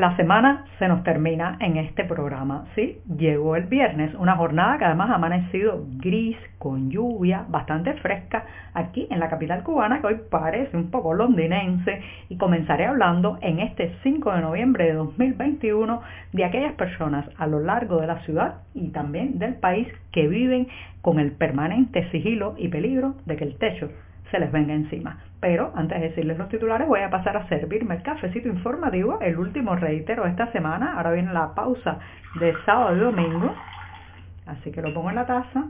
La semana se nos termina en este programa, ¿sí? Llegó el viernes, una jornada que además ha amanecido gris, con lluvia, bastante fresca aquí en la capital cubana, que hoy parece un poco londinense, y comenzaré hablando en este 5 de noviembre de 2021 de aquellas personas a lo largo de la ciudad y también del país que viven con el permanente sigilo y peligro de que el techo se les venga encima. Pero antes de decirles los titulares voy a pasar a servirme el cafecito informativo, el último reitero esta semana. Ahora viene la pausa de sábado y domingo. Así que lo pongo en la taza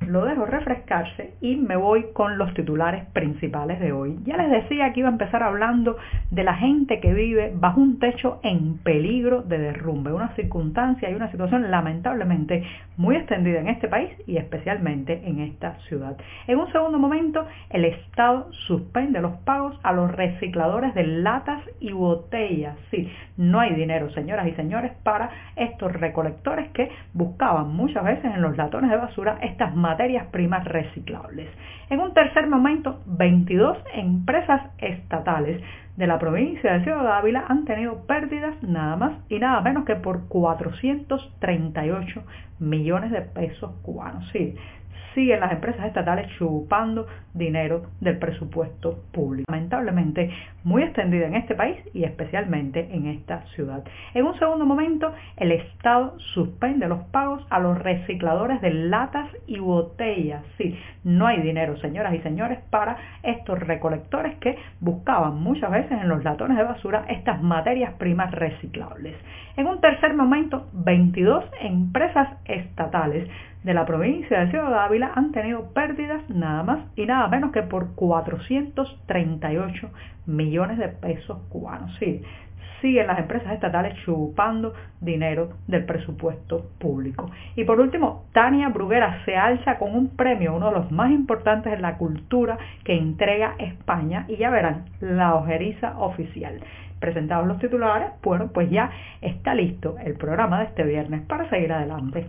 lo dejo refrescarse y me voy con los titulares principales de hoy. Ya les decía que iba a empezar hablando de la gente que vive bajo un techo en peligro de derrumbe, una circunstancia y una situación lamentablemente muy extendida en este país y especialmente en esta ciudad. En un segundo momento, el Estado suspende los pagos a los recicladores de latas y botellas. Sí, no hay dinero, señoras y señores, para estos recolectores que buscaban muchas veces en los latones de basura estas materias primas reciclables. En un tercer momento, 22 empresas estatales de la provincia de Ciudad Ávila han tenido pérdidas nada más y nada menos que por 438 millones de pesos cubanos. Sí, siguen las empresas estatales chupando dinero del presupuesto público. Lamentablemente muy extendida en este país y especialmente en esta ciudad. En un segundo momento, el Estado suspende los pagos a los recicladores de latas y botellas. Sí, no hay dinero, señoras y señores, para estos recolectores que buscaban muchas veces en los latones de basura estas materias primas reciclables. En un tercer momento, 22 empresas estatales de la provincia de Ciudad Ávila han tenido pérdidas nada más y nada menos que por 438 millones de pesos cubanos. Sí, siguen las empresas estatales chupando dinero del presupuesto público. Y por último, Tania Bruguera se alza con un premio, uno de los más importantes en la cultura que entrega España y ya verán, la ojeriza oficial. Presentados los titulares, bueno, pues ya está listo el programa de este viernes para seguir adelante.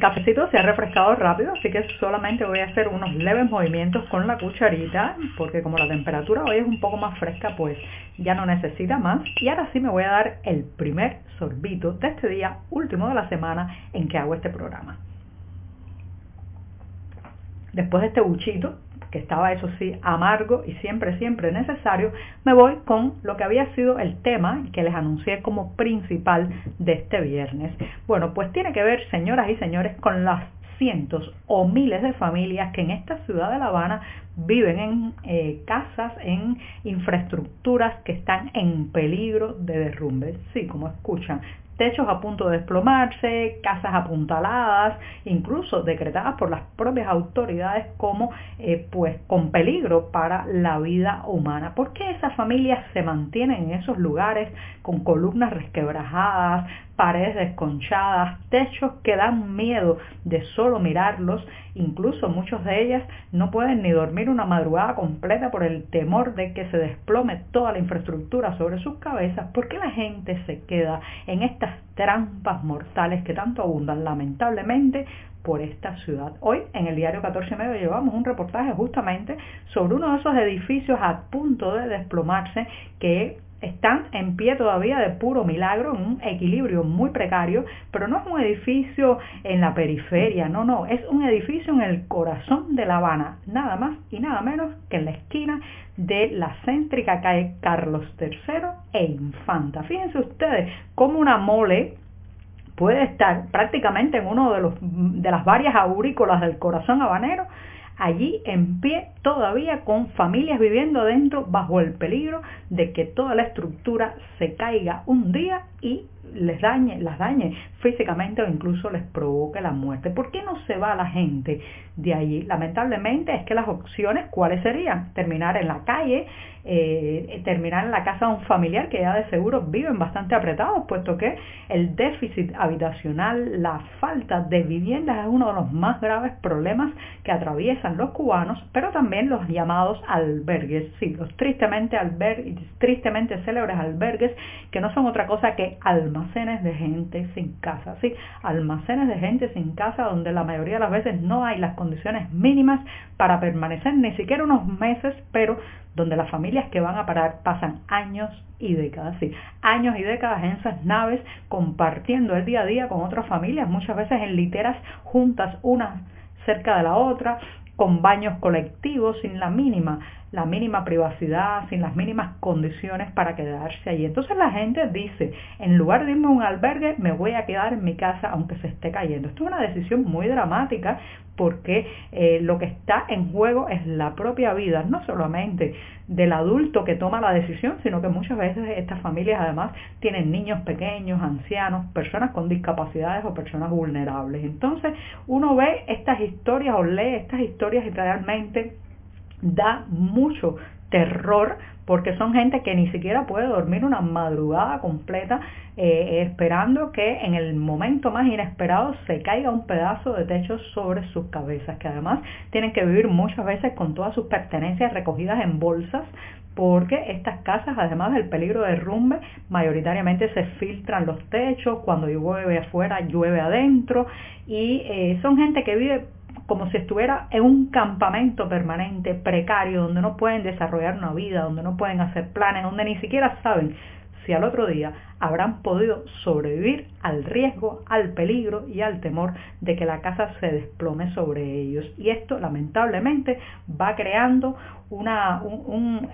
Cafecito se ha refrescado rápido, así que solamente voy a hacer unos leves movimientos con la cucharita, porque como la temperatura hoy es un poco más fresca, pues ya no necesita más. Y ahora sí me voy a dar el primer sorbito de este día último de la semana en que hago este programa. Después de este buchito, que estaba eso sí amargo y siempre, siempre necesario, me voy con lo que había sido el tema que les anuncié como principal de este viernes. Bueno, pues tiene que ver, señoras y señores, con las cientos o miles de familias que en esta ciudad de La Habana viven en eh, casas, en infraestructuras que están en peligro de derrumbe. Sí, como escuchan, techos a punto de desplomarse, casas apuntaladas, incluso decretadas por las propias autoridades como eh, pues con peligro para la vida humana. ¿Por qué esas familias se mantienen en esos lugares con columnas resquebrajadas, paredes desconchadas, techos que dan miedo de solo mirarlos, incluso muchos de ellas no pueden ni dormir una madrugada completa por el temor de que se desplome toda la infraestructura sobre sus cabezas, ¿por qué la gente se queda en estas trampas mortales que tanto abundan lamentablemente por esta ciudad. Hoy en el diario 14 Medio llevamos un reportaje justamente sobre uno de esos edificios a punto de desplomarse que están en pie todavía de puro milagro, en un equilibrio muy precario, pero no es un edificio en la periferia, no, no, es un edificio en el corazón de La Habana, nada más y nada menos que en la esquina de la céntrica calle Carlos III e Infanta. Fíjense ustedes cómo una mole puede estar prácticamente en uno de, los, de las varias aurícolas del corazón habanero allí en pie todavía con familias viviendo dentro bajo el peligro de que toda la estructura se caiga un día y les dañe, las dañe físicamente o incluso les provoque la muerte. ¿Por qué no se va la gente de allí? Lamentablemente es que las opciones, ¿cuáles serían? Terminar en la calle, eh, terminar en la casa de un familiar que ya de seguro viven bastante apretados, puesto que el déficit habitacional, la falta de viviendas es uno de los más graves problemas que atraviesan los cubanos, pero también los llamados albergues, sí, los tristemente, albergues, tristemente célebres albergues, que no son otra cosa que almacenes de gente sin casa, sí, almacenes de gente sin casa donde la mayoría de las veces no hay las condiciones mínimas para permanecer ni siquiera unos meses, pero donde las familias que van a parar pasan años y décadas, sí, años y décadas en esas naves compartiendo el día a día con otras familias, muchas veces en literas juntas una cerca de la otra, con baños colectivos sin la mínima, la mínima privacidad, sin las mínimas condiciones para quedarse allí. Entonces la gente dice, en lugar de irme a un albergue, me voy a quedar en mi casa aunque se esté cayendo. Esto es una decisión muy dramática porque eh, lo que está en juego es la propia vida, no solamente del adulto que toma la decisión, sino que muchas veces estas familias además tienen niños pequeños, ancianos, personas con discapacidades o personas vulnerables. Entonces uno ve estas historias o lee estas historias y realmente da mucho terror porque son gente que ni siquiera puede dormir una madrugada completa eh, esperando que en el momento más inesperado se caiga un pedazo de techo sobre sus cabezas, que además tienen que vivir muchas veces con todas sus pertenencias recogidas en bolsas porque estas casas, además del peligro de derrumbe, mayoritariamente se filtran los techos, cuando llueve afuera, llueve adentro, y eh, son gente que vive como si estuviera en un campamento permanente, precario, donde no pueden desarrollar una vida, donde no pueden hacer planes, donde ni siquiera saben si al otro día habrán podido sobrevivir al riesgo, al peligro y al temor de que la casa se desplome sobre ellos. Y esto lamentablemente va creando una, un, un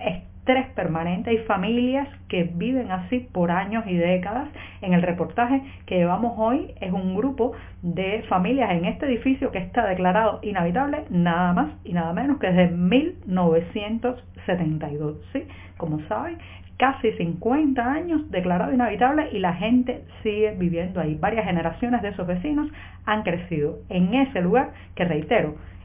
estrés permanente. Hay familias que viven así por años y décadas. En el reportaje que llevamos hoy es un grupo de familias en este edificio que está declarado inhabitable nada más y nada menos que desde 1972. ¿sí? Como saben, casi 50 años declarado inhabitable y la gente sigue viviendo ahí. Varias generaciones de esos vecinos han crecido en ese lugar que, reitero,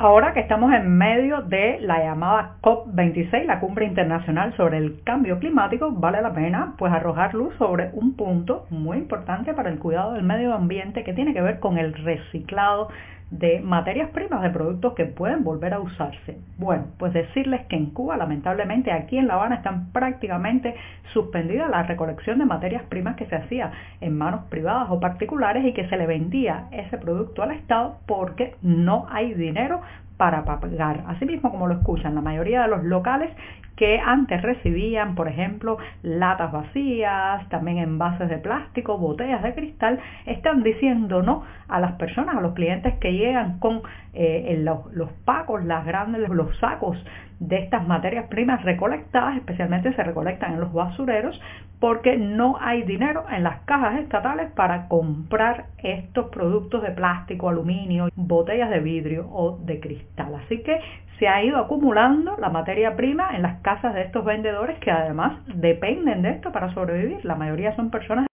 Ahora que estamos en medio de la llamada COP26, la cumbre internacional sobre el cambio climático, vale la pena pues arrojar luz sobre un punto muy importante para el cuidado del medio ambiente que tiene que ver con el reciclado de materias primas de productos que pueden volver a usarse. Bueno, pues decirles que en Cuba, lamentablemente, aquí en La Habana están prácticamente suspendidas la recolección de materias primas que se hacía en manos privadas o particulares y que se le vendía ese producto al Estado porque no hay dinero para pagar. Asimismo, como lo escuchan, la mayoría de los locales que antes recibían, por ejemplo, latas vacías, también envases de plástico, botellas de cristal, están diciendo no a las personas, a los clientes que llegan con eh, los, los, pacos, las grandes, los sacos de estas materias primas recolectadas, especialmente se recolectan en los basureros, porque no hay dinero en las cajas estatales para comprar estos productos de plástico, aluminio, botellas de vidrio o de cristal. Así que se ha ido acumulando la materia prima en las casas de estos vendedores que además dependen de esto para sobrevivir. La mayoría son personas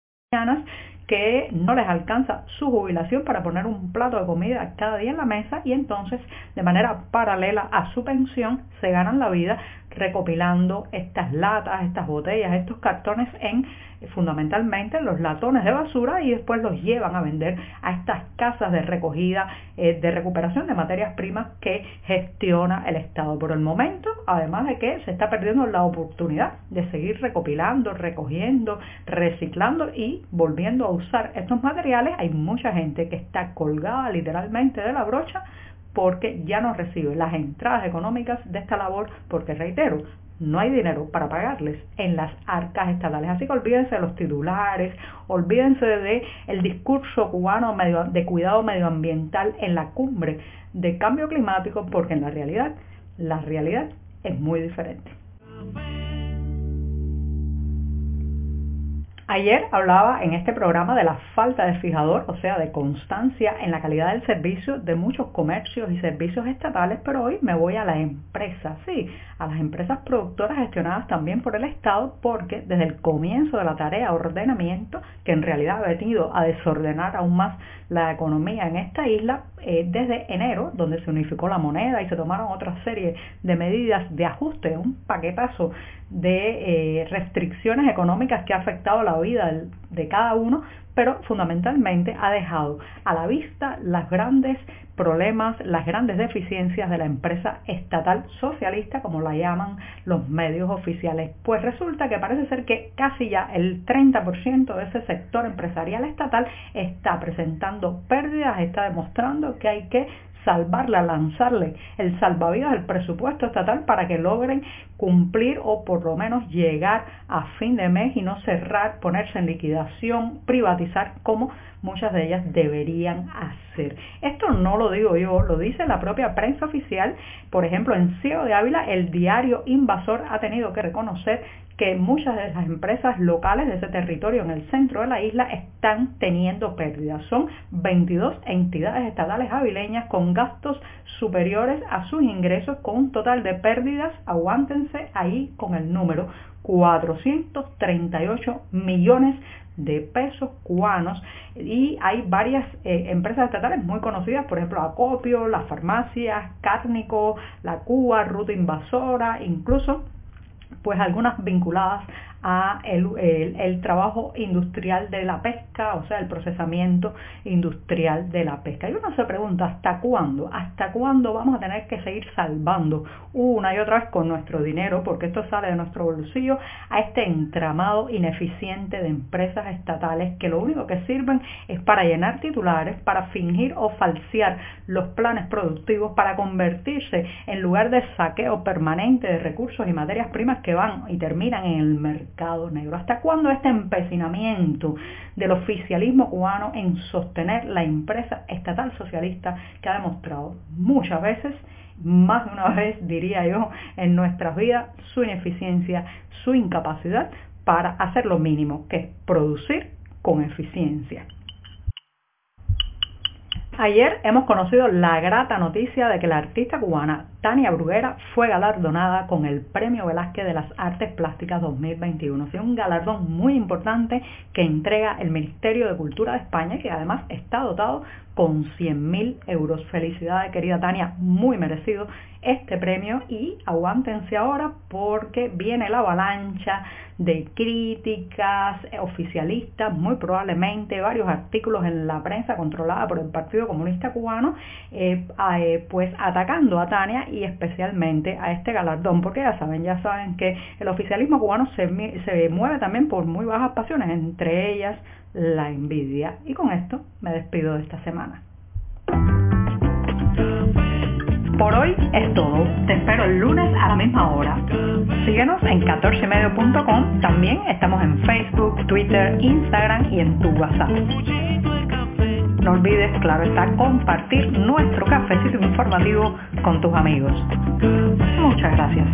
que no les alcanza su jubilación para poner un plato de comida cada día en la mesa y entonces de manera paralela a su pensión se ganan la vida recopilando estas latas, estas botellas, estos cartones en fundamentalmente los latones de basura y después los llevan a vender a estas casas de recogida, eh, de recuperación de materias primas que gestiona el Estado. Por el momento, además de que se está perdiendo la oportunidad de seguir recopilando, recogiendo, reciclando y volviendo a usar estos materiales, hay mucha gente que está colgada literalmente de la brocha porque ya no recibe las entradas económicas de esta labor, porque reitero, no hay dinero para pagarles en las arcas estatales. Así que olvídense de los titulares, olvídense de el discurso cubano de cuidado medioambiental en la cumbre de cambio climático, porque en la realidad, la realidad es muy diferente. Ayer hablaba en este programa de la falta de fijador, o sea, de constancia en la calidad del servicio de muchos comercios y servicios estatales, pero hoy me voy a la empresa, sí, a las empresas productoras gestionadas también por el Estado, porque desde el comienzo de la tarea de ordenamiento, que en realidad ha venido a desordenar aún más la economía en esta isla, eh, desde enero, donde se unificó la moneda y se tomaron otra serie de medidas de ajuste, un paquetazo de eh, restricciones económicas que ha afectado la vida de cada uno, pero fundamentalmente ha dejado a la vista los grandes problemas, las grandes deficiencias de la empresa estatal socialista, como la llaman los medios oficiales. Pues resulta que parece ser que casi ya el 30% de ese sector empresarial estatal está presentando pérdidas, está demostrando que hay que salvarla, lanzarle el salvavidas del presupuesto estatal para que logren cumplir o por lo menos llegar a fin de mes y no cerrar, ponerse en liquidación, privatizar como muchas de ellas deberían hacer. Esto no lo digo yo, lo dice la propia prensa oficial. Por ejemplo, en Ciego de Ávila, el diario Invasor ha tenido que reconocer que muchas de las empresas locales de ese territorio en el centro de la isla están teniendo pérdidas. Son 22 entidades estatales avileñas con gastos superiores a sus ingresos con un total de pérdidas, aguántense ahí con el número, 438 millones de pesos cubanos y hay varias eh, empresas estatales muy conocidas, por ejemplo Acopio, las farmacias, Cárnico, la Cuba, Ruta Invasora, incluso pues algunas vinculadas a el, trabajo industrial de la pesca, o sea, el procesamiento industrial de la pesca. Y uno se pregunta, ¿hasta cuándo? ¿Hasta cuándo vamos a tener que seguir salvando una y otra vez con nuestro dinero, porque esto sale de nuestro bolsillo, a este entramado ineficiente de empresas estatales que lo único que sirven es para llenar titulares, para fingir o falsear los planes productivos, para convertirse en lugar de saqueo permanente de recursos y materias primas que van y terminan en el negro. ¿Hasta cuándo este empecinamiento del oficialismo cubano en sostener la empresa estatal socialista que ha demostrado muchas veces, más de una vez diría yo, en nuestras vidas su ineficiencia, su incapacidad para hacer lo mínimo, que es producir con eficiencia? Ayer hemos conocido la grata noticia de que la artista cubana Tania Bruguera fue galardonada con el Premio Velázquez de las Artes Plásticas 2021. Es un galardón muy importante que entrega el Ministerio de Cultura de España, que además está dotado con 100.000 euros. Felicidades, querida Tania, muy merecido este premio y aguántense ahora porque viene la avalancha de críticas oficialistas, muy probablemente varios artículos en la prensa controlada por el Partido Comunista Cubano, eh, eh, pues atacando a Tania y especialmente a este galardón, porque ya saben, ya saben que el oficialismo cubano se, se mueve también por muy bajas pasiones, entre ellas la envidia. Y con esto me despido de esta semana. Por hoy es todo. Te espero el lunes a la misma hora. Síguenos en 14medio.com. También estamos en Facebook, Twitter, Instagram y en tu WhatsApp. No olvides, claro está, compartir nuestro cafecito informativo con tus amigos. Muchas gracias.